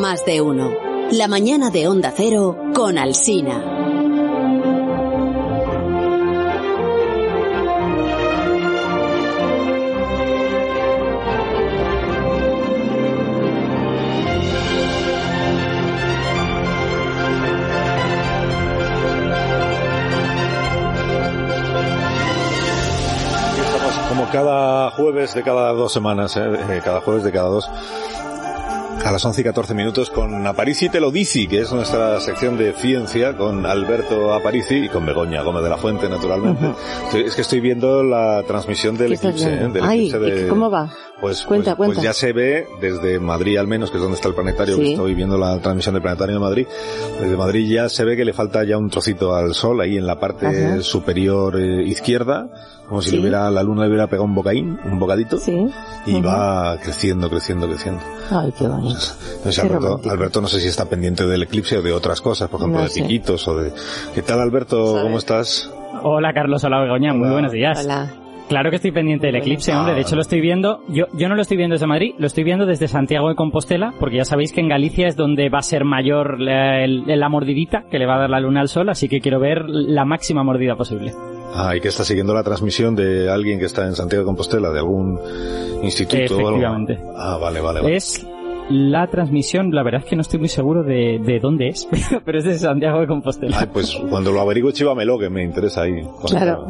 Más de uno. La mañana de Onda Cero con Alsina. Cada jueves de cada dos semanas. Eh, cada jueves de cada dos, a las 11 y 14 minutos con Aparici te lo dice, que es nuestra sección de ciencia con Alberto Aparici y con Begoña Gómez de la Fuente, naturalmente. Estoy- es que estoy viendo la transmisión del ¿Qué estás eclipse, ¿eh? del Ay, eclipse de... ¿y ¿cómo va? Pues, Cuenta, pues, cuenta. pues ya se ve desde Madrid al menos, que es donde está el planetario, que Sí. estoy viendo la transmisión del planetario de Madrid. Desde Madrid ya se ve que le falta ya un trocito al sol ahí en la parte Ajá. superior eh, izquierda, como si Sí. le hubiera, la luna le hubiera pegado un bocaín, un bocadito, Sí. y va creciendo, creciendo, creciendo. Ay, qué bonito. Entonces Qué Alberto. Alberto no sé si está pendiente del eclipse o de otras cosas, por ejemplo No de sé. piquitos o de... ¿Qué tal Alberto? ¿Cómo estás? Hola Carlos, hola Begoña, muy buenos días. Hola. Claro que estoy pendiente del eclipse, hombre. De hecho, lo estoy viendo. Yo, yo no lo estoy viendo desde Madrid, lo estoy viendo desde Santiago de Compostela, porque ya sabéis que en Galicia es donde va a ser mayor la, el- la mordidita que le va a dar la luna al sol, así que quiero ver la máxima mordida posible. Ah, y que está siguiendo la transmisión de alguien que está en Santiago de Compostela, de algún instituto o algo. Efectivamente. Ah, vale, vale, vale. Es la transmisión, la verdad es que no estoy muy seguro de, de dónde es, pero es de Santiago de Compostela. Ay, pues cuando lo averigüe chívamelo, que me interesa ahí. Claro.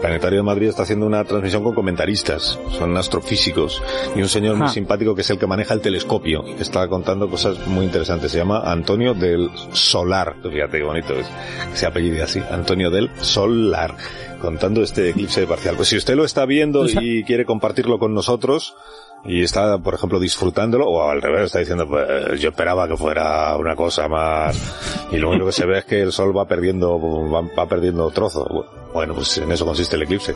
Planetario de Madrid está haciendo una transmisión con comentaristas, son astrofísicos, y un señor muy simpático que es el que maneja el telescopio, que está contando cosas muy interesantes. Se llama Antonio del Solar, fíjate qué bonito es, se apellide así, Antonio del Solar, contando este eclipse parcial. Pues si usted lo está viendo y quiere compartirlo con nosotros, y está, por ejemplo, disfrutándolo, o al revés, está diciendo, pues yo esperaba que fuera una cosa más, y lo único que se ve es que el sol va perdiendo, va, va perdiendo trozos. Bueno, pues en eso consiste el eclipse,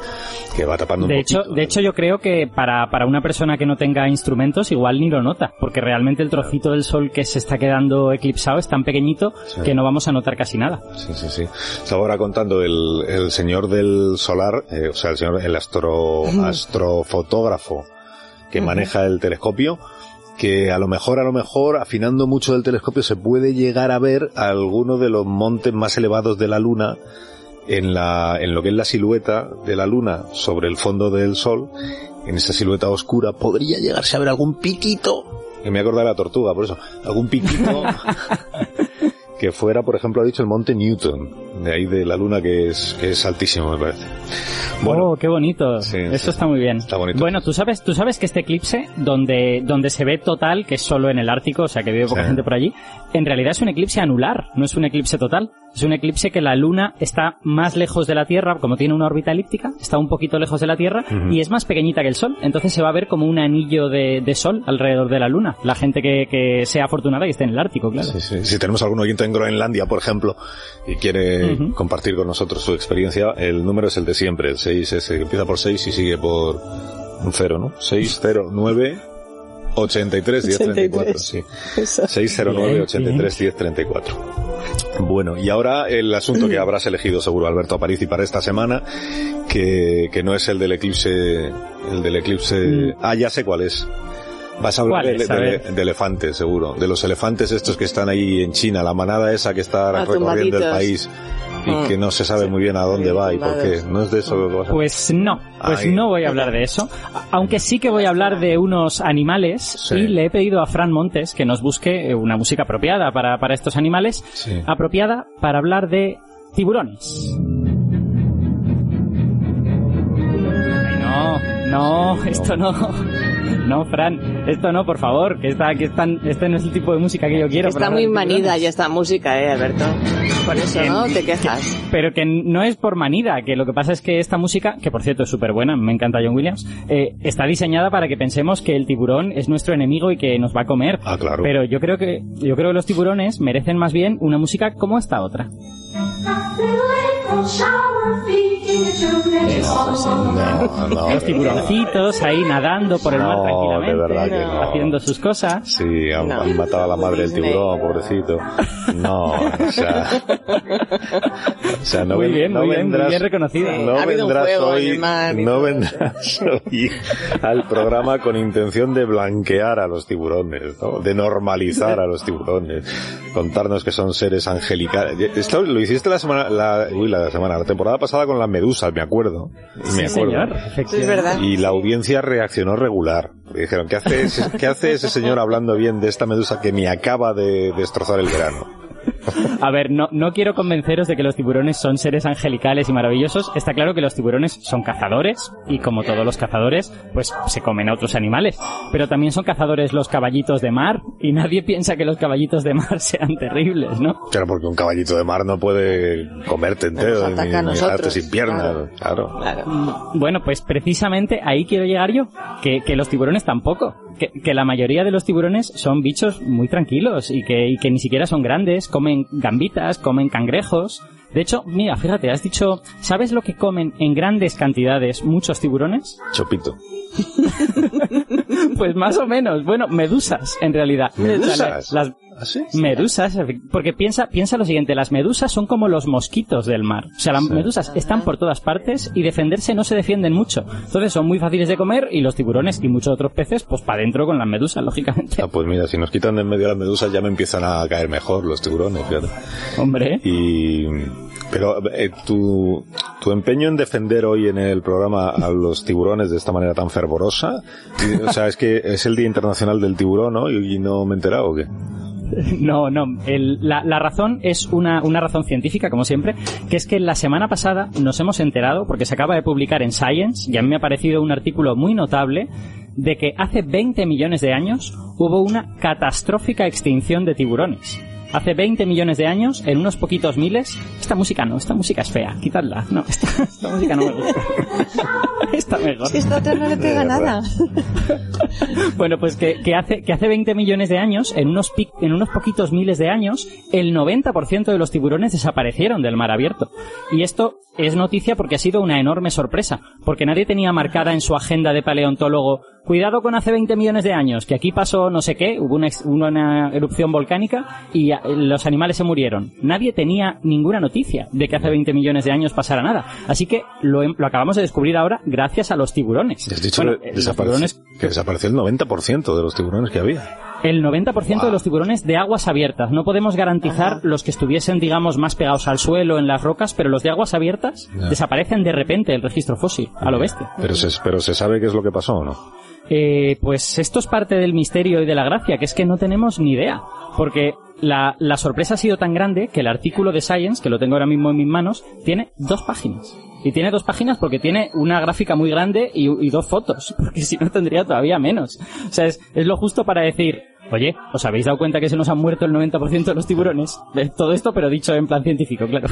que va tapando un De hecho, poquito. de hecho, yo creo que para, para una persona que no tenga instrumentos igual ni lo nota, porque realmente el trocito del sol que se está quedando eclipsado es tan pequeñito Sí. que no vamos a notar casi nada. Sí, sí, sí. Estaba ahora contando el, el señor del solar, eh, o sea, el señor, el astro, astrofotógrafo que maneja el telescopio, que a lo mejor, a lo mejor, afinando mucho del telescopio, se puede llegar a ver alguno de los montes más elevados de la Luna en la, en lo que es la silueta de la Luna sobre el fondo del Sol, en esa silueta oscura, podría llegarse a ver algún piquito, que me acuerdo de la tortuga, por eso, algún piquito que fuera, por ejemplo, ha dicho el monte Newton, de ahí de la luna que es, que es altísimo, me parece. Bueno, oh, qué bonito. Sí, Eso sí. está muy bien. Está bonito. Bueno, tú sabes, tú sabes que este eclipse, donde, donde se ve total, que es solo en el Ártico, o sea que vive poca Sí. gente por allí, en realidad es un eclipse anular, no es un eclipse total. Es un eclipse que la Luna está más lejos de la Tierra, como tiene una órbita elíptica, está un poquito lejos de la Tierra y es más pequeñita que el Sol. Entonces se va a ver como un anillo de, de Sol alrededor de la Luna. La gente que, que sea afortunada y esté en el Ártico, claro. si tenemos algún oyente en Groenlandia, por ejemplo, y quiere Compartir con nosotros su experiencia, el número es el de siempre, el 6, ese que empieza por 6 y sigue por un 0, ¿no? 609 83 1034, sí. Eso. 609 83 1034. Bueno, y ahora el asunto que habrás elegido seguro, Alberto Aparici, para esta semana, que, que no es el del eclipse, el del eclipse, ah, ya sé cuál es. Vas a hablar ¿Cuál de? A de- de elefantes, seguro. De los elefantes estos que están ahí en China, la manada esa que está Ah, recorriendo el país y que no se sabe muy bien a dónde va y por qué. ¿No es de eso lo que vas a Pues no, pues Ay. no voy a hablar de eso. Aunque sí que voy a hablar de unos animales Sí. y le he pedido a Fran Montes que nos busque una música apropiada para, para estos animales, Sí. apropiada para hablar de tiburones. Ay, no, no, esto no. No, Fran, esto no, por favor, que esta, que están, este no es el tipo de música que yo quiero. Está muy manida ya esta música, eh, Alberto. Por eso, ¿no? Te quejas. Pero que no es por manida, que lo que pasa es que esta música, que por cierto es súper buena, me encanta John Williams, eh, está diseñada para que pensemos que el tiburón es nuestro enemigo y que nos va a comer. Ah, claro. Pero yo creo que yo creo que los tiburones merecen más bien una música como esta otra. Luego Los tiburoncitos ahí nadando por el mar tranquilamente, haciendo sus cosas. Sí, han, matado a la madre del tiburón, pobrecito. No, o sea, o sea no, muy bien, no muy vendrás, bien, reconocido. No vendrás hoy, no vendrás hoy al programa con intención de blanquear a los tiburones, ¿no? de normalizar a los tiburones, contarnos que son seres angelicales. Esto lo hiciste la semana, la, uy, la semana, la temporada pasada con las medusas, me acuerdo. Me sí, acuerdo. Señor, es verdad. Y la audiencia reaccionó regular. Dijeron, ¿qué hace, ese, ¿qué hace ese señor hablando bien de esta medusa que me acaba de destrozar el verano? A ver, no, no quiero convenceros de que los tiburones son seres angelicales y maravillosos. Está claro que los tiburones son cazadores y como todos los cazadores, pues se comen a otros animales. Pero también son cazadores los caballitos de mar y nadie piensa que los caballitos de mar sean terribles, ¿no? Claro, porque un caballito de mar no puede comerte entero ni, ni dejarte sin piernas. Claro. claro. Bueno, pues precisamente ahí quiero llegar yo, que, que los tiburones tampoco. Que, que, la mayoría de los tiburones son bichos muy tranquilos y que, y que ni siquiera son grandes, comen gambitas, comen cangrejos. De hecho, mira, fíjate, has dicho, ¿sabes lo que comen en grandes cantidades muchos tiburones? Chopito. pues más o menos. Bueno, medusas, en realidad. ¿Medusas? Las, ¿Ah, sí? Medusas, porque piensa, piensa lo siguiente, las medusas son como los mosquitos del mar. O sea, las sí. medusas están por todas partes y defenderse no se defienden mucho. Entonces son muy fáciles de comer y los tiburones y muchos otros peces, pues para adentro con las medusas, lógicamente. Ah, pues mira, si nos quitan de en medio las medusas ya me empiezan a caer mejor los tiburones, fíjate. Hombre. Y... Pero eh, tu, tu empeño en defender hoy en el programa a los tiburones de esta manera tan fervorosa, o sea, es que es el Día Internacional del Tiburón, ¿no? Y, no me he enterado, ¿o qué? No, no. La, la, razón es una, una, razón científica, como siempre, que es que la semana pasada nos hemos enterado, porque se acaba de publicar en Science, y a mí me ha parecido un artículo muy notable, de que hace 20 millones de años hubo una catastrófica extinción de tiburones. Hace 20 millones de años, en unos poquitos miles, esta música no, esta música es fea, quitadla. No, esta, esta música no me gusta. Está mejor. Que esta otra no le pega nada. bueno, pues que, que, hace, que hace 20 millones de años, en unos, pic, en unos poquitos miles de años, el 90% de los tiburones desaparecieron del mar abierto. Y esto es noticia porque ha sido una enorme sorpresa, porque nadie tenía marcada en su agenda de paleontólogo cuidado con hace 20 millones de años, que aquí pasó no sé qué, hubo una, una erupción volcánica y los animales se murieron. Nadie tenía ninguna noticia de que hace 20 millones de años pasara nada. Así que lo, lo acabamos de descubrir ahora gracias a los tiburones. Has dicho bueno, que, tiburones... que desapareció el 90% de los tiburones que había. El 90% wow. de los tiburones de aguas abiertas. No podemos garantizar Ajá. los que estuviesen, digamos, más pegados al suelo, en las rocas, pero los de aguas abiertas desaparecen de repente el registro fósil, a lo bestia. Pero se, pero se sabe qué es lo que pasó, ¿o no? Eh, pues esto es parte del misterio y de la gracia, que es que no tenemos ni idea. Porque la, la, sorpresa ha sido tan grande que el artículo de Science, que lo tengo ahora mismo en mis manos, tiene dos páginas. Y tiene dos páginas porque tiene una gráfica muy grande y, y dos fotos, porque si no tendría todavía menos. O sea, es, es lo justo para decir, Oye, ¿os habéis dado cuenta que se nos han muerto el 90% de los tiburones? Todo esto, pero dicho en plan científico, claro.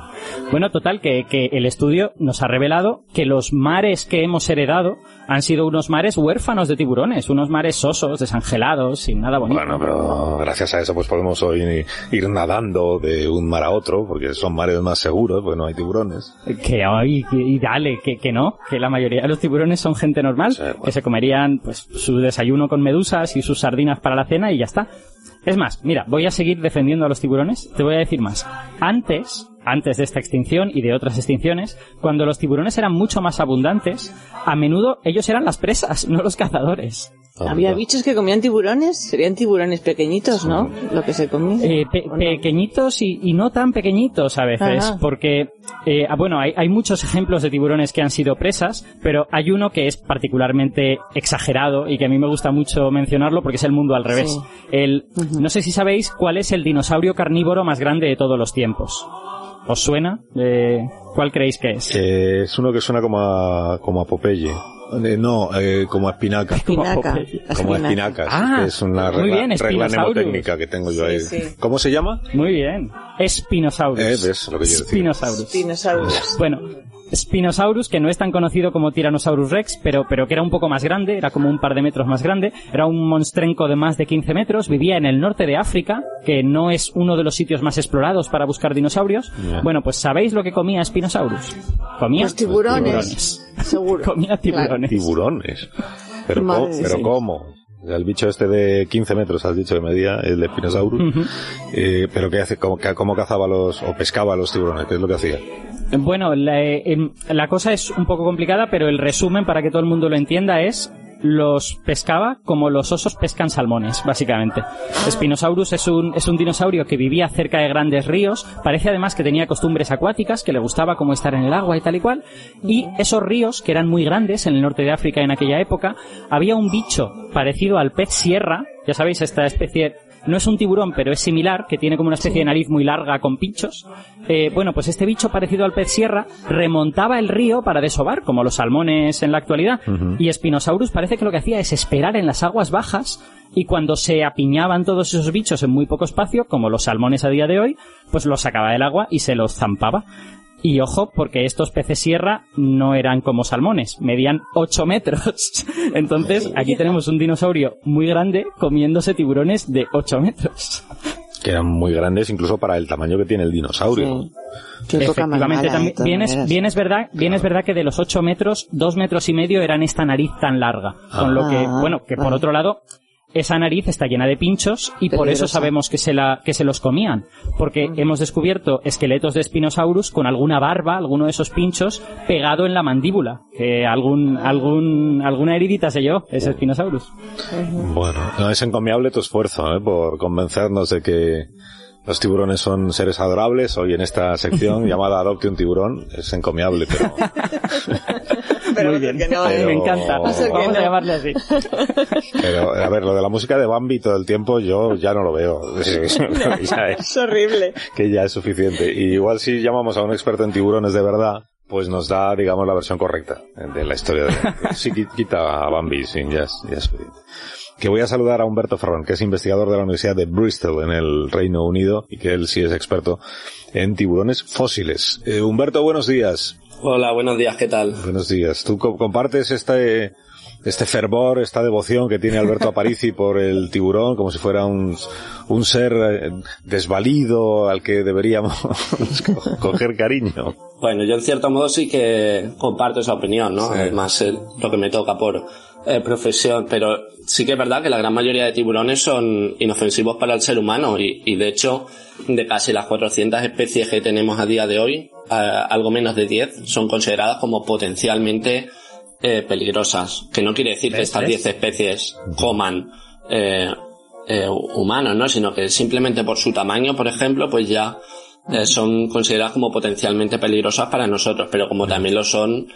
bueno, total, que, que, el estudio nos ha revelado que los mares que hemos heredado han sido unos mares huérfanos de tiburones, unos mares sosos, desangelados, sin nada bonito. Bueno, pero gracias a eso pues podemos hoy ir nadando de un mar a otro, porque son mares más seguros, porque no hay tiburones. Que hoy, y dale, que, que no, que la mayoría de los tiburones son gente normal, sí, bueno. que se comerían pues su desayuno con medusas y sus sardinas para la cena y ya está. Es más, mira, voy a seguir defendiendo a los tiburones. Te voy a decir más. Antes, antes de esta extinción y de otras extinciones, cuando los tiburones eran mucho más abundantes, a menudo ellos eran las presas, no los cazadores. Había bichos que comían tiburones, serían tiburones pequeñitos, ¿no? Lo que se comía. Eh, pe no? Pequeñitos y, y, no tan pequeñitos a veces, Ajá. porque, eh, bueno, hay, hay, muchos ejemplos de tiburones que han sido presas, pero hay uno que es particularmente exagerado y que a mí me gusta mucho mencionarlo porque es el mundo al revés. Sí. El, uh -huh. No sé si sabéis cuál es el dinosaurio carnívoro más grande de todos los tiempos. ¿Os suena? Eh, ¿Cuál creéis que es? Eh, es uno que suena como a, como a Popeye. Eh, no, eh, como a espinaca. Espinaca. Como a espinacas. Ah, que es una regla, bien, regla mnemotécnica que tengo yo ahí. Sí. ¿Cómo se llama? Muy bien. Espinosaurus. Eh, ves lo que yo decía. Spinosaurus. Spinosaurus. Bueno, Spinosaurus, que no es tan conocido como Tyrannosaurus Rex, pero, pero que era un poco más grande, era como un par de metros más grande, era un monstrenco de más de 15 metros, vivía en el norte de África, que no es uno de los sitios más explorados para buscar dinosaurios. Bueno, pues ¿sabéis lo que comía Spinosaurus? Comía Los tiburones. Seguro. comía tiburones. Tiburones. Pero, Madre co- de pero sí. ¿cómo? El bicho este de 15 metros, has dicho de medida, el de Spinosaurus. Eh, pero ¿qué hace? ¿Cómo, cómo cazaba los, o pescaba los tiburones? ¿Qué es lo que hacía? Bueno, la, eh, em, la cosa es un poco complicada, pero el resumen para que todo el mundo lo entienda es los pescaba como los osos pescan salmones, básicamente. Spinosaurus es un, es un dinosaurio que vivía cerca de grandes ríos, parece además que tenía costumbres acuáticas, que le gustaba como estar en el agua y tal y cual, y esos ríos, que eran muy grandes en el norte de África en aquella época, había un bicho parecido al pez sierra, ya sabéis, esta especie no es un tiburón, pero es similar, que tiene como una especie de nariz muy larga con pinchos. Eh, bueno, pues este bicho parecido al pez sierra remontaba el río para desovar, como los salmones en la actualidad. Y Spinosaurus parece que lo que hacía es esperar en las aguas bajas y cuando se apiñaban todos esos bichos en muy poco espacio, como los salmones a día de hoy, pues los sacaba del agua y se los zampaba. Y ojo, porque estos peces sierra no eran como salmones, medían 8 metros. Entonces, aquí tenemos un dinosaurio muy grande comiéndose tiburones de 8 metros. Que eran muy grandes incluso para el tamaño que tiene el dinosaurio. Sí. Efectivamente, mamada, también, bien, es, maneras. bien es verdad, bien es verdad que de los 8 metros, 2 metros y medio eran esta nariz tan larga. Con lo que, Ah, bueno, que por vale. otro lado, esa nariz está llena de pinchos y por eso sabemos que se, la, que se los comían. Porque hemos descubierto esqueletos de Spinosaurus con alguna barba, alguno de esos pinchos, pegado en la mandíbula. Que algún, algún, alguna heridita se llevó ese Spinosaurus. Bueno, no es encomiable tu esfuerzo ¿eh? por convencernos de que los tiburones son seres adorables. Hoy en esta sección llamada Adopte un tiburón es encomiable, pero Pero Muy bien. que no, Pero- Me encanta. Vamos a llamarle así. Pero, a ver, lo de la música de Bambi todo el tiempo yo ya no lo veo. ya es, Es horrible. que ya es suficiente. Y igual si llamamos a un experto en tiburones de verdad, pues nos da, digamos, la versión correcta de la historia. De, sí, qui- quita a Bambi, sí, ya es, ya es suficiente. Que voy a saludar a Humberto Ferrón, que es investigador de la Universidad de Bristol en el Reino Unido y que él sí es experto en tiburones fósiles. Eh, Humberto, buenos días. Hola, buenos días, ¿qué tal? Buenos días. ¿Tú co- compartes este, este fervor, esta devoción que tiene Alberto Aparici por el tiburón como si fuera un, un ser eh, desvalido al que deberíamos co- coger cariño? Bueno, yo en cierto modo sí que comparto esa opinión, ¿no? Sí. Además, eh, lo que me toca por eh, profesión, pero sí que es verdad que la gran mayoría de tiburones son inofensivos para el ser humano y, y de hecho, de casi las 400 especies que tenemos a día de hoy, eh, algo menos de 10 son consideradas como potencialmente eh, peligrosas, que no quiere decir que estas ¿Ves? 10 especies coman eh, eh, humanos, ¿no? Sino que simplemente por su tamaño, por ejemplo, pues ya eh, son consideradas como potencialmente peligrosas para nosotros, pero como también lo son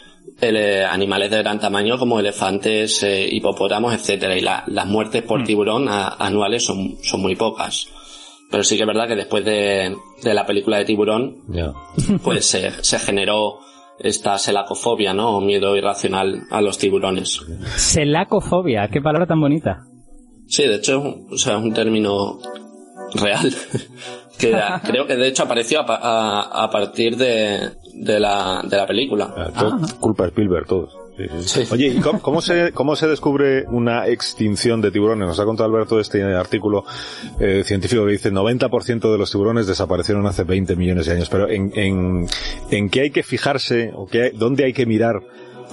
eh, animales de gran tamaño como elefantes, eh, hipopótamos, etcétera. Y la- las muertes por tiburón a- anuales son, son muy pocas. Pero sí que es verdad que después de, de la película de tiburón, pues se, se generó esta selacofobia, ¿no? O miedo irracional a los tiburones. Selacofobia, qué palabra tan bonita. Sí, de hecho, o sea, es un término real. Que creo que de hecho apareció a, a- a partir de, de, la, de la película. Ah, todo- Culpa de Spielberg, todos. Sí, sí. Sí. Oye, ¿y cómo, cómo se, cómo se descubre una extinción de tiburones? Nos ha contado Alberto este artículo eh, científico que dice 90% de los tiburones desaparecieron hace 20 millones de años. Pero ¿en, en, en qué hay que fijarse o qué, dónde hay que mirar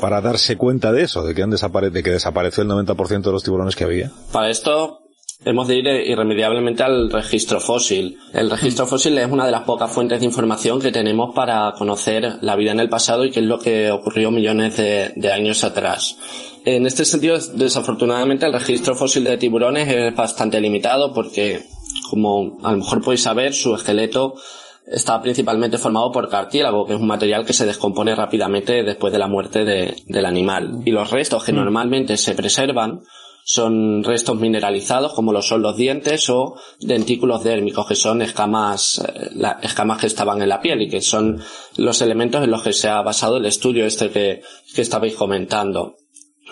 para darse cuenta de eso? De que, han desapare de que desapareció el 90% de los tiburones que había. Para esto hemos de ir irremediablemente al registro fósil. El registro fósil es una de las pocas fuentes de información que tenemos para conocer la vida en el pasado y qué es lo que ocurrió millones de, de años atrás. En este sentido, desafortunadamente, el registro fósil de tiburones es bastante limitado porque, como a lo mejor podéis saber, su esqueleto está principalmente formado por cartílago, que es un material que se descompone rápidamente después de la muerte de- del animal. Y los restos que normalmente se preservan son restos mineralizados como lo son los dientes o dentículos dérmicos que son escamas eh, la- escamas que estaban en la piel y que son los elementos en los que se ha basado el estudio este que, que estabais comentando.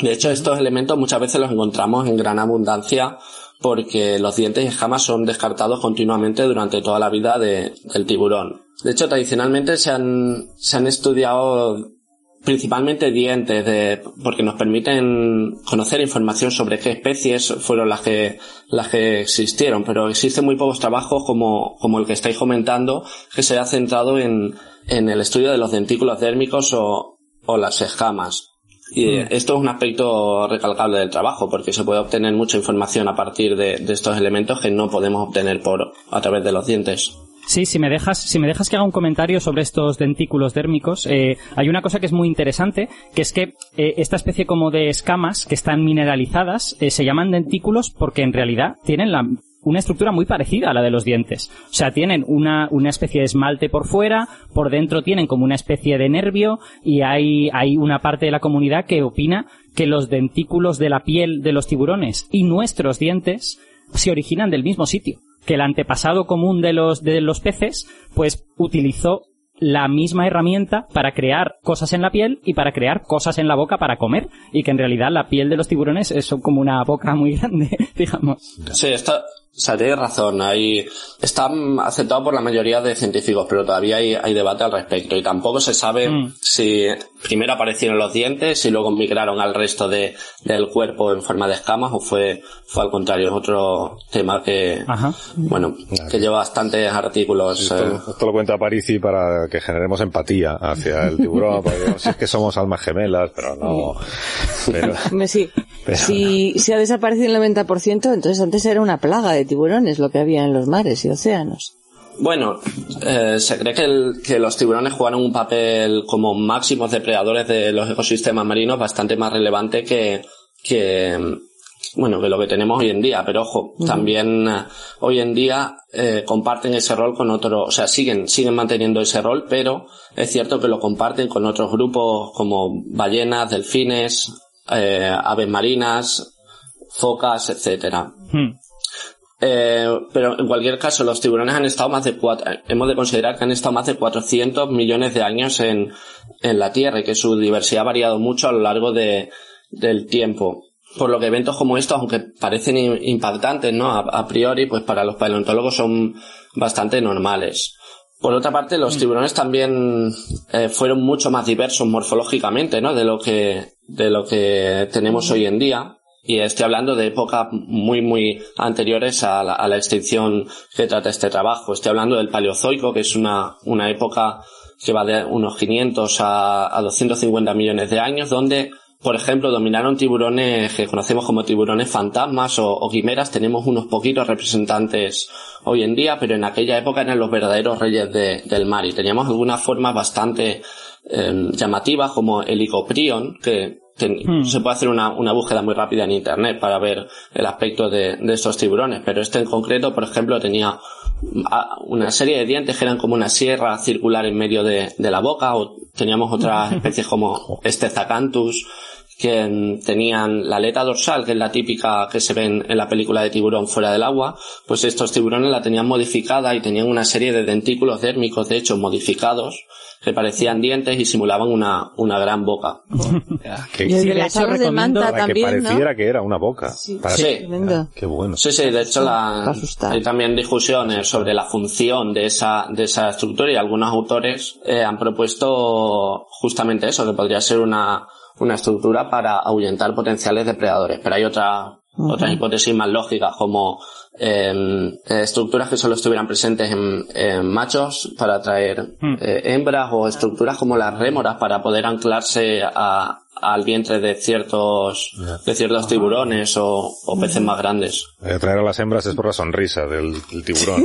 De hecho, estos elementos muchas veces los encontramos en gran abundancia porque los dientes y escamas son descartados continuamente durante toda la vida de- del tiburón. De hecho, tradicionalmente se han, se han estudiado principalmente dientes de, porque nos permiten conocer información sobre qué especies fueron las que, las que existieron, pero existen muy pocos trabajos como, como el que estáis comentando que se ha centrado en, en el estudio de los dentículos dérmicos o, o las escamas. Y mm. esto es un aspecto recalcable del trabajo, porque se puede obtener mucha información a partir de, de estos elementos que no podemos obtener por, a través de los dientes. Sí, si me dejas, si me dejas que haga un comentario sobre estos dentículos dérmicos, eh, hay una cosa que es muy interesante, que es que eh, esta especie como de escamas que están mineralizadas eh, se llaman dentículos porque en realidad tienen la, una estructura muy parecida a la de los dientes. O sea, tienen una, una especie de esmalte por fuera, por dentro tienen como una especie de nervio y hay, hay una parte de la comunidad que opina que los dentículos de la piel de los tiburones y nuestros dientes se originan del mismo sitio que el antepasado común de los, de los peces, pues utilizó la misma herramienta para crear cosas en la piel y para crear cosas en la boca para comer y que en realidad la piel de los tiburones es como una boca muy grande, digamos. Sí, esto, o sea, tienes razón, hay, está aceptado por la mayoría de científicos, pero todavía hay, hay debate al respecto y tampoco se sabe mm. si primero aparecieron los dientes y luego migraron al resto de, del cuerpo en forma de escamas o fue, fue al contrario, es otro tema que, bueno, que lleva bastantes artículos. Esto, eh. esto, lo cuenta Parisi para que generemos empatía hacia el tiburón, porque si es que somos almas gemelas, pero no. Pero, sí. Si, si ha desaparecido el 90%, entonces antes era una plaga de tiburones lo que había en los mares y océanos. Bueno, eh, se cree que, que, los tiburones jugaron un papel como máximos depredadores de los ecosistemas marinos bastante más relevante que, que, bueno, que lo que tenemos hoy en día. Pero ojo, también eh, hoy en día eh, comparten ese rol con otros, o sea, siguen, siguen manteniendo ese rol, pero es cierto que lo comparten con otros grupos como ballenas, delfines, aves marinas, focas, etcétera. Hmm. Eh, pero en cualquier caso, los tiburones han estado más de cuatro, hemos de considerar que han estado más de 400 millones de años en, en la Tierra y que su diversidad ha variado mucho a lo largo de, del tiempo. Por lo que eventos como estos, aunque parecen impactantes, ¿no? A, priori, pues para los paleontólogos son bastante normales. Por otra parte, los mm. tiburones también eh, fueron mucho más diversos morfológicamente, ¿no? De lo que, de lo que tenemos hoy en día. Y estoy hablando de épocas muy, muy anteriores a la, a la, extinción que trata este trabajo. Estoy hablando del Paleozoico, que es una, una época que va de unos 500 a, a 250 millones de años, donde, por ejemplo, dominaron tiburones que conocemos como tiburones fantasmas o, o quimeras. Tenemos unos poquitos representantes hoy en día, pero en aquella época eran los verdaderos reyes de, del mar y teníamos algunas formas bastante eh, llamativas como el Icoprion, que Hmm. Se puede hacer una, una, búsqueda muy rápida en internet para ver el aspecto de, de, estos tiburones, pero este en concreto, por ejemplo, tenía una serie de dientes que eran como una sierra circular en medio de, de la boca, o teníamos otras especies como este Zacanthus, que tenían la aleta dorsal, que es la típica que se ve en la película de tiburón fuera del agua, pues estos tiburones la tenían modificada y tenían una serie de dentículos dérmicos, de hecho, modificados, que parecían dientes y simulaban una, una gran boca. que, y de las de manta también, que pareciera que era una boca. Sí, sí. qué bueno. Sí, sí, de hecho la, hay también discusiones sobre la función de esa, de esa estructura y algunos autores eh, han propuesto justamente eso, que podría ser una, una estructura para ahuyentar potenciales depredadores. Pero hay otra, otras hipótesis más lógicas como eh, estructuras que solo estuvieran presentes en, machos para atraer eh, hembras o estructuras como las rémoras para poder anclarse a, al vientre de ciertos de ciertos tiburones o, peces más grandes. Atraer a las hembras es por la sonrisa del, tiburón.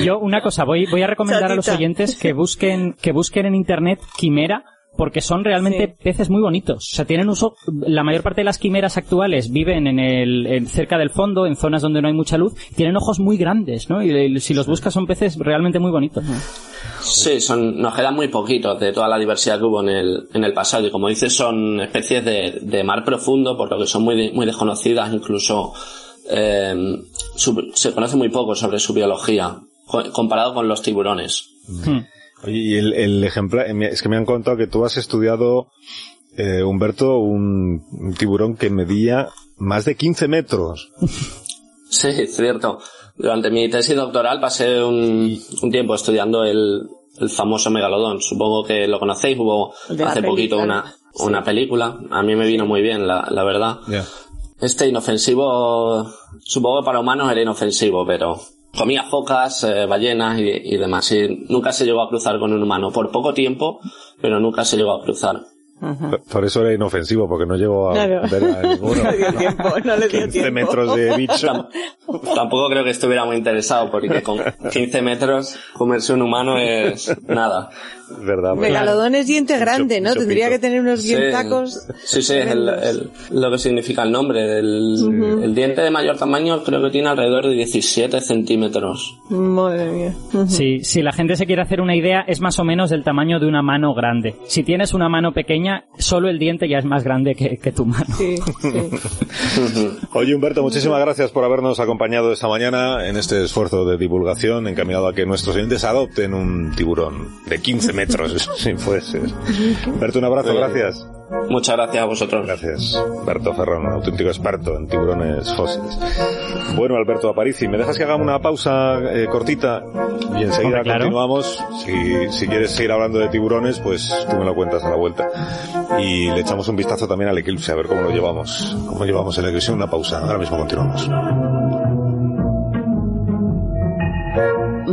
Yo una cosa voy voy a recomendar a los oyentes que busquen que busquen en internet quimera porque son realmente peces muy bonitos. O sea, tienen uso, la mayor parte de las quimeras actuales viven en el, cerca del fondo, en zonas donde no hay mucha luz, tienen ojos muy grandes, ¿no? Y si los buscas son peces realmente muy bonitos. Sí, son, nos quedan muy poquitos de toda la diversidad que hubo en el, en el pasado. Y como dices, son especies de, de mar profundo, por lo que son muy, muy desconocidas, incluso, eh, se conoce muy poco sobre su biología, comparado con los tiburones. Hmm. Oye, y el, ejemplar, es que me han contado que tú has estudiado, eh, Humberto, un, tiburón que medía más de 15 metros. Sí, es cierto. Durante mi tesis doctoral pasé un, tiempo estudiando el, el famoso megalodón. Supongo que lo conocéis, hubo hace poquito una, una película. A mí me vino muy bien, la, la verdad. Este inofensivo, supongo que para humanos era inofensivo, pero comía focas, eh, ballenas y, demás. Y nunca se llegó a cruzar con un humano. Por poco tiempo, pero nunca se llegó a cruzar. Por eso era inofensivo, porque no llegó a ver a ninguno. no dio tiempo, no le dio 15 metros de bicho. Tampoco creo que estuviera muy interesado, porque con 15 metros comerse un humano es nada. ¿Verdad? Megalodón es diente grande, ¿no? Tendría que tener unos dientacos. Sí, sí, es lo que significa el nombre. El, el, diente de mayor tamaño creo que tiene alrededor de 17 centímetros. Madre mía. Sí, si la gente se quiere hacer una idea, es más o menos del tamaño de una mano grande. Si tienes una mano pequeña, solo el diente ya es más grande que, que tu mano. Sí, Oye, Humberto, muchísimas gracias por habernos acompañado esta mañana en este esfuerzo de divulgación encaminado a que nuestros oyentes adopten un tiburón de 15 metros, si fuese. Berto, un abrazo, gracias. Muchas gracias a vosotros. Gracias, Berto Ferrón, auténtico experto en tiburones fósiles. Bueno, Alberto Aparici, ¿me dejas que haga una pausa eh, cortita? Y enseguida continuamos. Si, si quieres seguir hablando de tiburones, pues tú me lo cuentas a la vuelta. Y le echamos un vistazo también al eclipse, a ver cómo lo llevamos. Cómo llevamos el eclipse. Una pausa. Ahora mismo continuamos.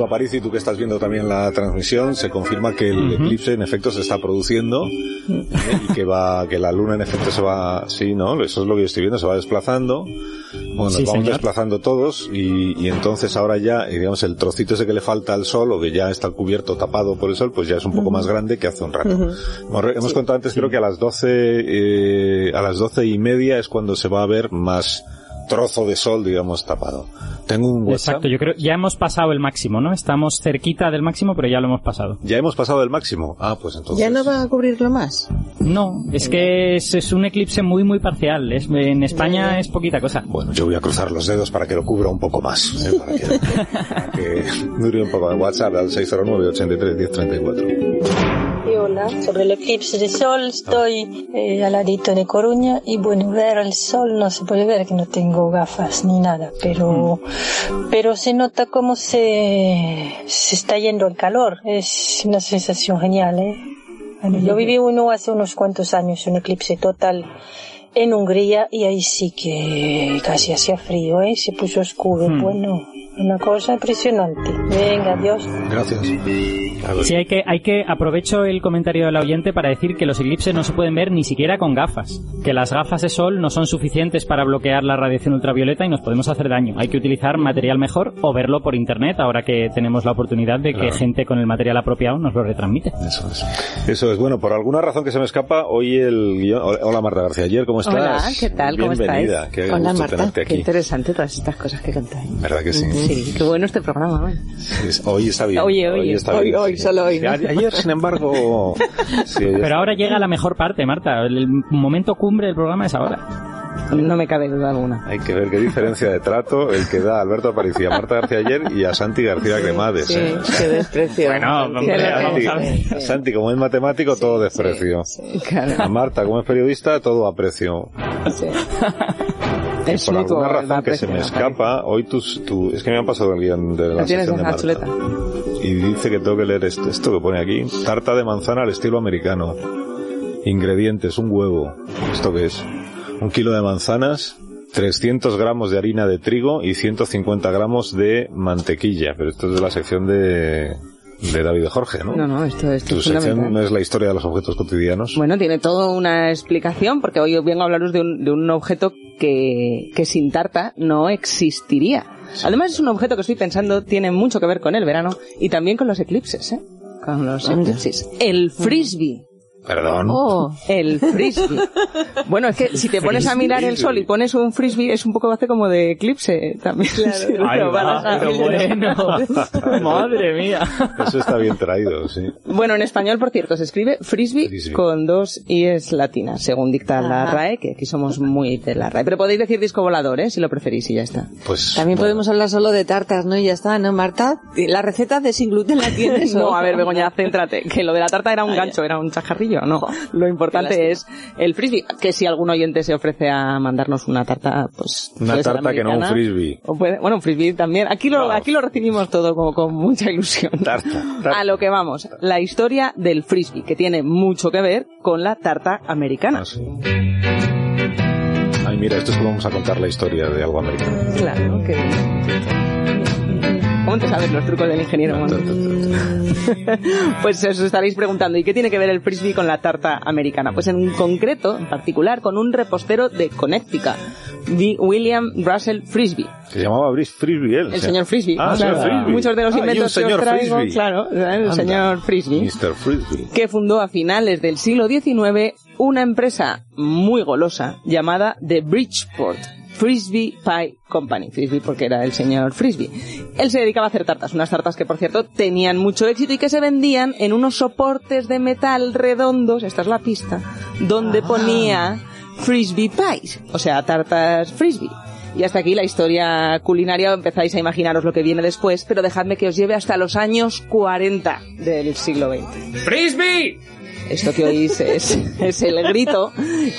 Alberto Aparici, tú que estás viendo también la transmisión, se confirma que el eclipse en efecto se está produciendo ¿eh? y que va, que la luna en efecto se va, sí, ¿no? Eso es lo que yo estoy viendo, se va desplazando. Bueno, nos vamos desplazando todos y, entonces ahora ya, eh, digamos, el trocito ese que le falta al sol o que ya está cubierto, tapado por el sol, pues ya es un poco más grande que hace un rato. Hemos, contado antes, creo que a las doce, eh, a las doce y media es cuando se va a ver más trozo de sol, digamos, tapado. Tengo un WhatsApp. Exacto, yo creo ya hemos pasado el máximo, ¿no? Estamos cerquita del máximo, pero ya lo hemos pasado. Ya hemos pasado el máximo. Ah, pues entonces. ¿Ya no va a cubrirlo más? No, es que es, un eclipse muy, muy parcial. Es, en España es poquita cosa. Bueno, yo voy a cruzar los dedos para que lo cubra un poco más. ¿eh? Para, que, dure un poco. WhatsApp al 609 83 1034 hola, sobre el eclipse de sol estoy eh, al ladito de Coruña y bueno, ver el sol no se puede ver que no tengo gafas ni nada, pero, pero se nota como se, se está yendo el calor, es una sensación genial, ¿eh? yo viví uno hace unos cuantos años, un eclipse total en Hungría y ahí sí que casi hacía frío, ¿eh? Se puso oscuro, bueno, una cosa impresionante. Venga, adiós. Gracias. Sí, hay que, hay que, aprovecho el comentario del oyente para decir que los eclipses no se pueden ver ni siquiera con gafas. Que las gafas de sol no son suficientes para bloquear la radiación ultravioleta y nos podemos hacer daño. Hay que utilizar material mejor o verlo por internet ahora que tenemos la oportunidad de que gente con el material apropiado nos lo retransmite. Eso es. Eso es. Bueno, por alguna razón que se me escapa, hoy el guion... Hola Marta García, ayer, ¿cómo estás? Hola, ¿qué tal? ¿Cómo Bienvenida. estáis? Qué Hola Marta, qué interesante todas estas cosas que contáis. ¿Verdad que sí? Sí, qué bueno este programa. hoy está bien. Oye, oye, hoy, hoy, solo hoy. Ayer, sin embargo... Pero ahora llega la mejor parte, Marta. El momento cumbre del programa es ahora. No me cabe duda alguna. Hay que ver qué diferencia de trato el que da Alberto Aparicio a Marta García ayer y a Santi García Cremades. Sí, ¿eh? qué desprecio. bueno, vamos, a ver. A Santi, como es matemático, todo desprecio. A Marta, como es periodista, todo aprecio. Es por alguna razón que se me escapa, hoy tus, tu, es que me han pasado el guion de la sección de Marta. Y dice que tengo que leer esto, esto que pone aquí. Tarta de manzana al estilo americano. Ingredientes, un huevo. ¿Esto qué es? Un kilo de manzanas, 300 gramos de harina de trigo y 150 gramos de mantequilla. Pero esto es de la sección de, de David Jorge, ¿no? No, no, esto, esto tu sección es la historia de los objetos cotidianos. Bueno, tiene toda una explicación porque hoy vengo a hablaros de un, de un objeto que, que sin tarta no existiría. Además es un objeto que estoy pensando tiene mucho que ver con el verano y también con los eclipses, ¿eh? Con los eclipses. El frisbee. Perdón. Oh. El frisbee. Bueno, es que si te pones a mirar el sol y pones un frisbee, es un poco hace como de eclipse también. Claro. pero bueno. Madre mía. Eso está bien traído, sí. Bueno, en español, por cierto, se escribe frisbee, con dos i's latinas, según dicta la RAE, que aquí somos muy de la RAE. Pero podéis decir disco volador, ¿eh? Si lo preferís y ya está. Pues. También podemos hablar solo de tartas, ¿no? Y ya está, ¿no, Marta? La receta de sin gluten la tienes. no, a ver, Begoña, céntrate. Que lo de la tarta era un gancho, era un chajarrillo, ¿no? Lo importante es el frisbee, que si algún oyente se ofrece a mandarnos una tarta, pues... Una tarta que no un frisbee. bueno, un frisbee también. Aquí lo, aquí lo recibimos todo como con mucha ilusión. Tarta, A lo que vamos, la historia del frisbee, que tiene mucho que ver con la tarta americana. Ah, Ay, mira, esto es que vamos a contar la historia de algo americano. Claro, que ¿Cómo te sabes los trucos del ingeniero? pues os estaréis preguntando, ¿y qué tiene que ver el frisbee con la tarta americana? Pues en concreto, en particular, con un repostero de Connecticut, William Russell Frisbee. Se llamaba Frisbee él. El señor Frisbee. Ah, Frisbee. Muchos de los ah, inventos que os traigo, Frisbee. claro, el señor Frisbee. Mr. Frisbee. Que fundó a finales del siglo XIX una empresa muy golosa llamada The Bridgeport Frisbee Pie Company. Frisbee porque era el señor Frisbee. Él se dedicaba a hacer tartas, unas tartas que por cierto tenían mucho éxito y que se vendían en unos soportes de metal redondos, esta es la pista, donde ah. ponía Frisbee Pies, o sea, tartas Frisbee. Y hasta aquí la historia culinaria, empezáis a imaginaros lo que viene después, pero dejadme que os lleve hasta los años 40 del siglo XX. ¡Frisbee! Esto que oís es, es el grito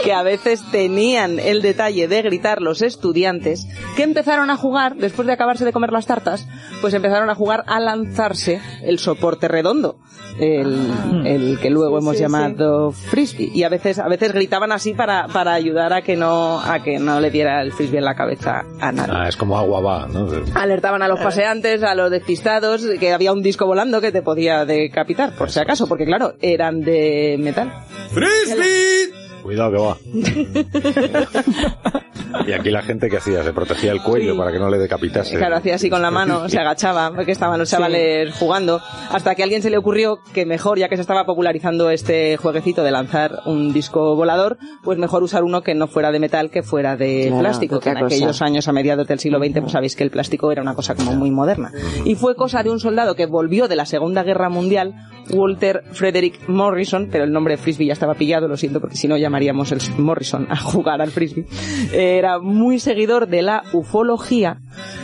que a veces tenían el detalle de gritar los estudiantes que empezaron a jugar, después de acabarse de comer las tartas, pues empezaron a jugar a lanzarse el soporte redondo el, el que luego hemos llamado frisbee y a veces a veces gritaban así para, para ayudar a que no a que no le diera el frisbee en la cabeza a nadie. Ah, es como agua va, ¿no? Alertaban a los paseantes, a los despistados que había un disco volando que te podía decapitar, por si acaso, porque claro, eran de metal. ¡Frisbee! Cuidado que va. y aquí la gente que hacía, se protegía el cuello para que no le decapitase. Claro, hacía así con la mano, se agachaba, porque estaban los chavales jugando, hasta que a alguien se le ocurrió que mejor, ya que se estaba popularizando este jueguecito de lanzar un disco volador, pues mejor usar uno que no fuera de metal, que fuera de plástico, que en aquellos años a mediados del siglo XX, pues sabéis que el plástico era una cosa como muy moderna. Y fue cosa de un soldado que volvió de la Segunda Guerra Mundial, Walter Frederick Morrison, pero el nombre Frisbee ya estaba pillado, lo siento, porque si no llamaríamos el Morrison a jugar al Frisbee. Era muy seguidor de la ufología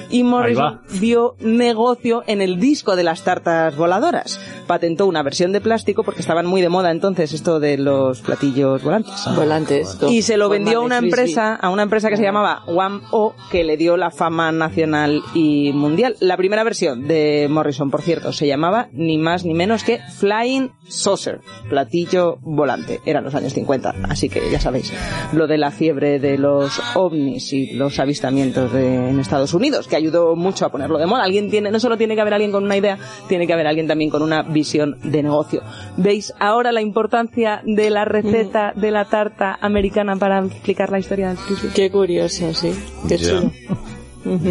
y Morrison vio negocio en el disco de las tartas voladoras. Patentó una versión de plástico porque estaban muy de moda entonces esto de los platillos volantes. Ah, volantes. Y se lo vendió a una empresa, a una empresa que se llamaba One O, que le dio la fama nacional y mundial. La primera versión de Morrison, por cierto, se llamaba ni más ni menos que Flying Saucer, platillo volante. Eran los años 50, así que ya sabéis, lo de la fiebre de los ovnis y los avistamientos en Estados Unidos, que ayudó mucho a ponerlo de moda. Alguien tiene, no solo tiene que haber alguien con una idea, tiene que haber alguien también con una visión de negocio. ¿Veis ahora la importancia de la receta de la tarta americana para explicar la historia del frisbee? Qué curioso, sí. Qué chulo.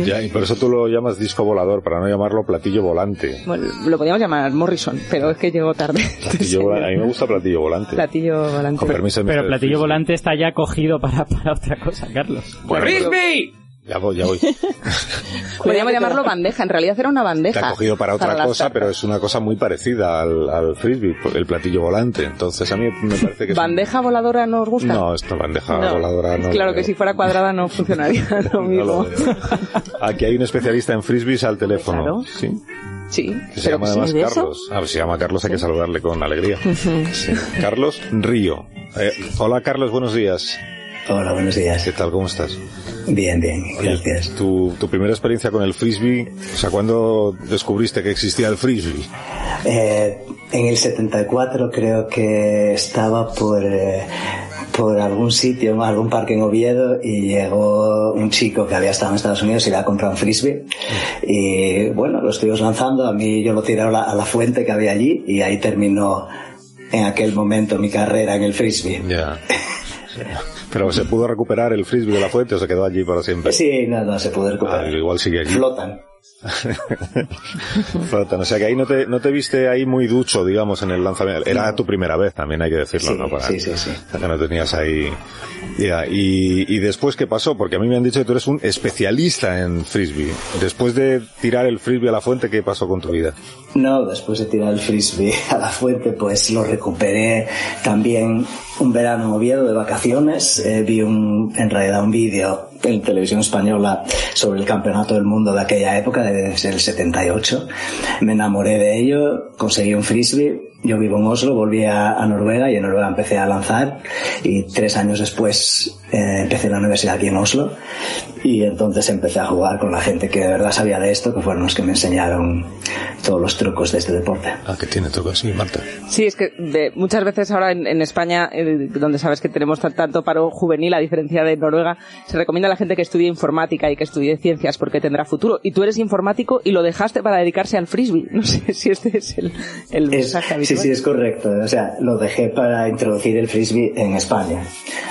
Ya, y por eso tú lo llamas disco volador, para no llamarlo platillo volante. Bueno, lo podríamos llamar Morrison, pero es que llegó tarde. a mí me gusta platillo volante. Platillo volante. pero, platillo volante está ya cogido para, para otra cosa, Carlos. ¡Frisbee! Ya voy, ya voy. Podríamos llamarlo bandeja, en realidad era una bandeja. Está cogido para otra cosa, pero es una cosa muy parecida al, al, frisbee, el platillo volante. Entonces a mí me parece que... ¿Bandeja voladora no os gusta? No, esta bandeja voladora no. Claro que si fuera cuadrada no funcionaría lo mismo. Aquí hay un especialista en frisbees al teléfono. Claro. Sí. Sí, que se llama además Carlos. Ah, se llama Carlos, hay que saludarle con alegría. Carlos Río. Eh, hola Carlos, buenos días. Hola, buenos días. ¿Qué tal? ¿Cómo estás? Bien, bien, gracias. Tu, tu primera experiencia con el frisbee, o sea, ¿cuándo descubriste que existía el frisbee? Eh, en el 74 creo que estaba por... Eh, por algún sitio, algún parque en Oviedo y llegó un chico que había estado en Estados Unidos y le ha comprado un frisbee y bueno, lo estuvimos lanzando, a mí yo lo tiré a la, a la fuente que había allí y ahí terminó en aquel momento mi carrera en el frisbee. Ya. Pero se pudo recuperar el frisbee de la fuente o se quedó allí para siempre. Sí, no, no, se pudo recuperar. Ah, igual sigue allí. Flotan. flotan. O sea que ahí no te, no te viste ahí muy ducho, digamos, en el lanzamiento. Era tu primera vez, también hay que decirlo, Sí, ¿no? Para, sí, sí, sí. que no tenías ahí. Ya, y, y después, ¿qué pasó? Porque a mí me han dicho que tú eres un especialista en frisbee. Después de tirar el frisbee a la fuente, ¿qué pasó con tu vida? No, después de tirar el frisbee a la fuente, pues lo recuperé también un verano en Oviedo de vacaciones. Eh, vi un, en realidad un vídeo en televisión española sobre el campeonato del mundo de aquella época, desde el 78. Me enamoré de ello, conseguí un frisbee. Yo vivo en Oslo, volví a, a Noruega y en Noruega empecé a lanzar y tres años después eh, empecé la universidad aquí en Oslo y entonces empecé a jugar con la gente que de verdad sabía de esto, que fueron los que me enseñaron todos los trucos de este deporte. Ah, que tiene trucos, sí, Marta. Sí, es que de- muchas veces ahora en, en España, eh, donde sabes que tenemos tan- tanto paro juvenil, a diferencia de Noruega, se recomienda a la gente que estudie informática y que estudie ciencias porque tendrá futuro. Y tú eres informático y lo dejaste para dedicarse al frisbee. No sé si este es el, el Es- mensaje sí, habitual. sí, es correcto. O sea, lo dejé para introducir el frisbee en España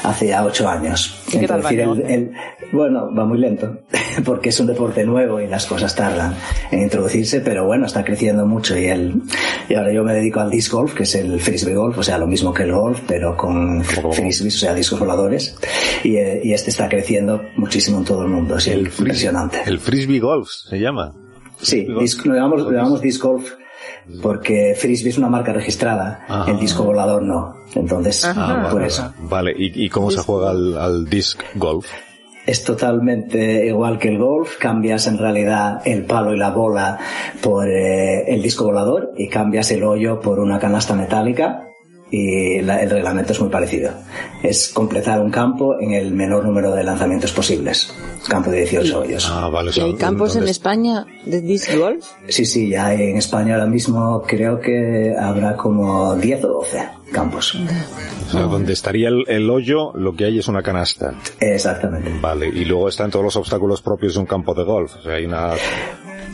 hace ya ocho años. ¿Y qué tal va el el- el- bueno, va muy lento, porque es un deporte nuevo y las cosas tardan en introducirse, pero bueno, está creciendo mucho y el, y ahora yo me dedico al disc golf, que es el frisbee golf, o sea, lo mismo que el golf, pero con frisbees, o sea, discos voladores, y, eh, y este está creciendo muchísimo en todo el mundo, es impresionante. El frisbee golf se llama. Sí, disc- lo llamamos, lo llamamos disc golf porque Frisbee es una marca registrada, Ajá. el disco volador no. Entonces, Ah, por vale. eso. Vale, ¿y, y cómo se juega al, al disc golf? Es totalmente igual que el golf, cambias en realidad el palo y la bola por eh, el disco volador y cambias el hoyo por una canasta metálica y la- el reglamento es muy parecido. Es completar un campo en el menor número de lanzamientos posibles. Campo de 18 hoyos. Ah, vale. ¿Y hay campos en España de disc golf? Sí, sí, ya hay en España ahora mismo creo que habrá como 10 o 12 campos. O sea, donde estaría el, el hoyo, lo que hay es una canasta. Exactamente. Vale, y luego están todos los obstáculos propios de un campo de golf. O sea, hay una...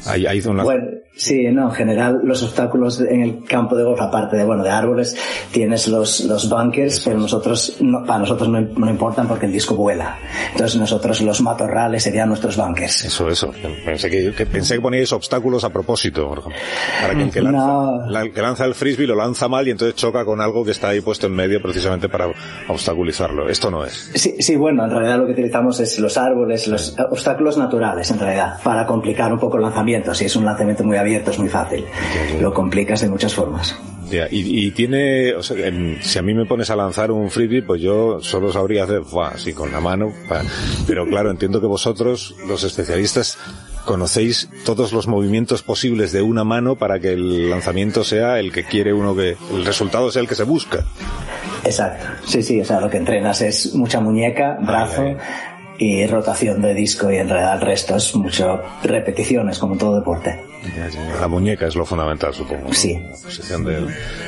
Hay, hay una... Bueno, sí, no, en general los obstáculos en el campo de golf, aparte de, bueno, de árboles, tienes los, los bunkers, pero nosotros, no, para nosotros no, no importan porque el disco vuela. Entonces nosotros los matorrales serían nuestros bunkers. Eso, eso. Pensé que, que pensé que poníais obstáculos a propósito, por ejemplo. Para que el que lanza, No. la- el que lanza el frisbee lo lanza mal y entonces choca con algo que está ahí puesto en medio precisamente para obstaculizarlo. Esto no es. Sí, sí, bueno, en realidad lo que utilizamos es los árboles, los obstáculos naturales, en realidad, para complicar un poco el lanzamiento. Si es un lanzamiento muy abierto es muy fácil. Lo complicas de muchas formas. Y, y tiene, o sea, si a mí me pones a lanzar un frisbee, pues yo solo sabría hacer, así con la mano, pero claro, entiendo que vosotros, los especialistas, conocéis todos los movimientos posibles de una mano para que el lanzamiento sea el que quiere uno que, el resultado sea el que se busca. Exacto. Sí, sí, o sea, lo que entrenas es mucha muñeca, brazo y rotación de disco y en realidad el resto es mucho repeticiones como todo deporte. La muñeca es lo fundamental, supongo. ¿no? Sí. La posición de,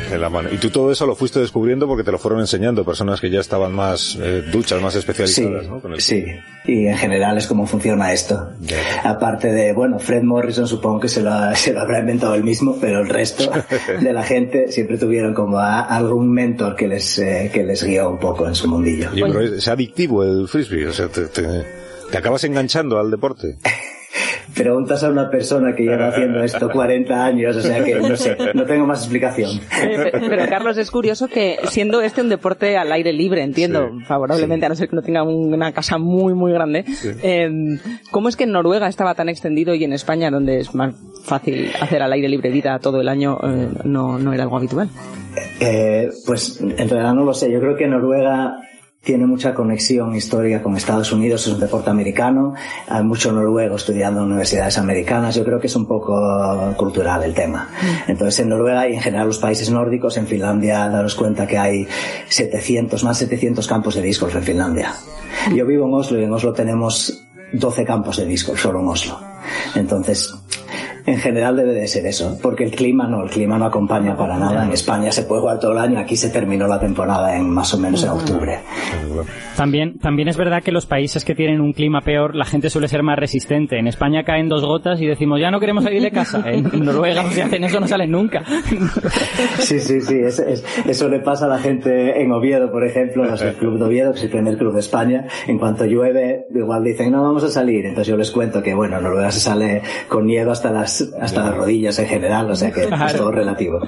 de la mano. Y tú todo eso lo fuiste descubriendo porque te lo fueron enseñando personas que ya estaban más eh, duchas, más Sí, especializadas, ¿no? Con el- sí. Y en general es como funciona esto. Aparte de, bueno, Fred Morrison supongo que se lo, se lo habrá inventado él mismo, pero el resto de la gente siempre tuvieron como a- algún mentor que les, eh, que les guió un poco en su mundillo. Oye, pero es, es adictivo el frisbee, o sea, te, te- te acabas enganchando al deporte. Preguntas a una persona que lleva haciendo esto 40 años, o sea que no sé, no tengo más explicación. Pe- Pero Carlos, es curioso que siendo este un deporte al aire libre, entiendo, favorablemente, a no ser que no tenga un- una casa muy, muy grande, eh, ¿cómo es que en Noruega estaba tan extendido y en España, donde es más fácil hacer al aire libre vida todo el año, eh, no, no era algo habitual? Eh, pues en realidad no lo sé. Yo creo que Noruega tiene mucha conexión histórica con Estados Unidos, es un deporte americano, hay mucho noruego estudiando en universidades americanas, yo creo que es un poco cultural el tema. Entonces en Noruega y en general los países nórdicos, en Finlandia, daros cuenta que hay 700, más 700 campos de disc golf en Finlandia. Yo vivo en Oslo y en Oslo tenemos 12 campos de disc golf, solo en Oslo. Entonces, en general debe de ser eso, porque el clima no, el clima no acompaña para nada. En España se puede jugar todo el año, aquí se terminó la temporada en más o menos en octubre. También, también es verdad que los países que tienen un clima peor, la gente suele ser más resistente. En España caen dos gotas y decimos, ya no queremos salir de casa. En Noruega, si hacen eso, no salen nunca. Sí, sí, sí, eso le pasa a la gente en Oviedo, por ejemplo, los el Club de Oviedo, que es el primer club de España. En cuanto llueve, igual dicen, no vamos a salir. Entonces yo les cuento que, bueno, Noruega se sale con nieve hasta las, hasta las rodillas en general, o sea que es todo relativo.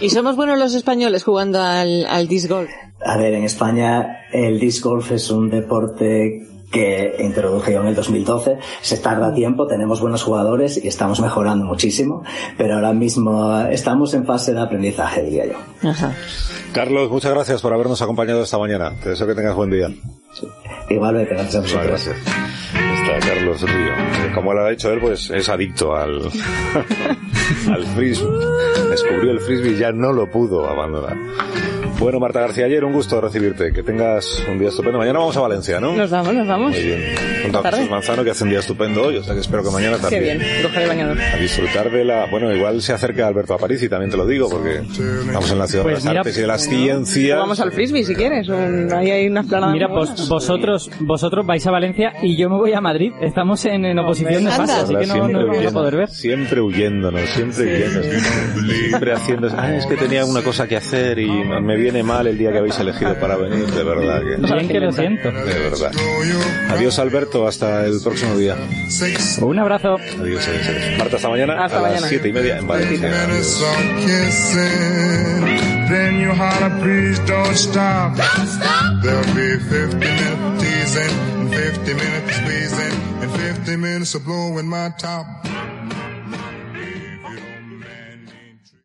¿Y somos buenos los españoles jugando al, al disc golf? A ver, en España el disc golf es un deporte que introduje yo en el 2012. Se tarda tiempo, tenemos buenos jugadores y estamos mejorando muchísimo, pero ahora mismo estamos en fase de aprendizaje, diría yo. Carlos, muchas gracias por habernos acompañado esta mañana. Te deseo que tengas buen día. Igualmente, gracias a Gracias. Está Carlos Río. Como lo ha dicho él, pues es adicto al, al frisbee. Descubrió el frisbee y ya no lo pudo abandonar. Bueno, Marta García, ayer un gusto recibirte. Que tengas un día estupendo. Mañana vamos a Valencia, ¿no? Nos vamos, nos vamos. Muy bien. Junto a Jesús Manzano, que hace un día estupendo hoy, o sea que espero que mañana también. Qué bien, cogeré bañador. A disfrutar de la... Bueno, igual se acerca Alberto Aparici, también te lo digo, porque estamos en la ciudad Pues de las mira, artes y de las ciencias. Vamos al frisbee si quieres. un- ahí hay una esplanada. Mira, vos- vosotros, vosotros vais a Valencia y yo me voy a Madrid. Estamos en, en oposición de fase, así que no, no vamos a poder ver. Siempre huyéndonos, siempre huyéndonos. Siempre haciendo... Ah, es que tenía una cosa que hacer y me viene mal el día que habéis elegido para venir, de verdad. Que... Bien que lo siento. De verdad. Adiós, Alberto, hasta el próximo día. Un abrazo. Adiós, adiós, adiós. Marta, hasta mañana Hasta a las mañana. siete y media en Valencia. Adiós. Then you holler, please don't stop. There'll be 50 minutes teasing, and 50 minutes squeezing, and 50 minutes of blowing my top.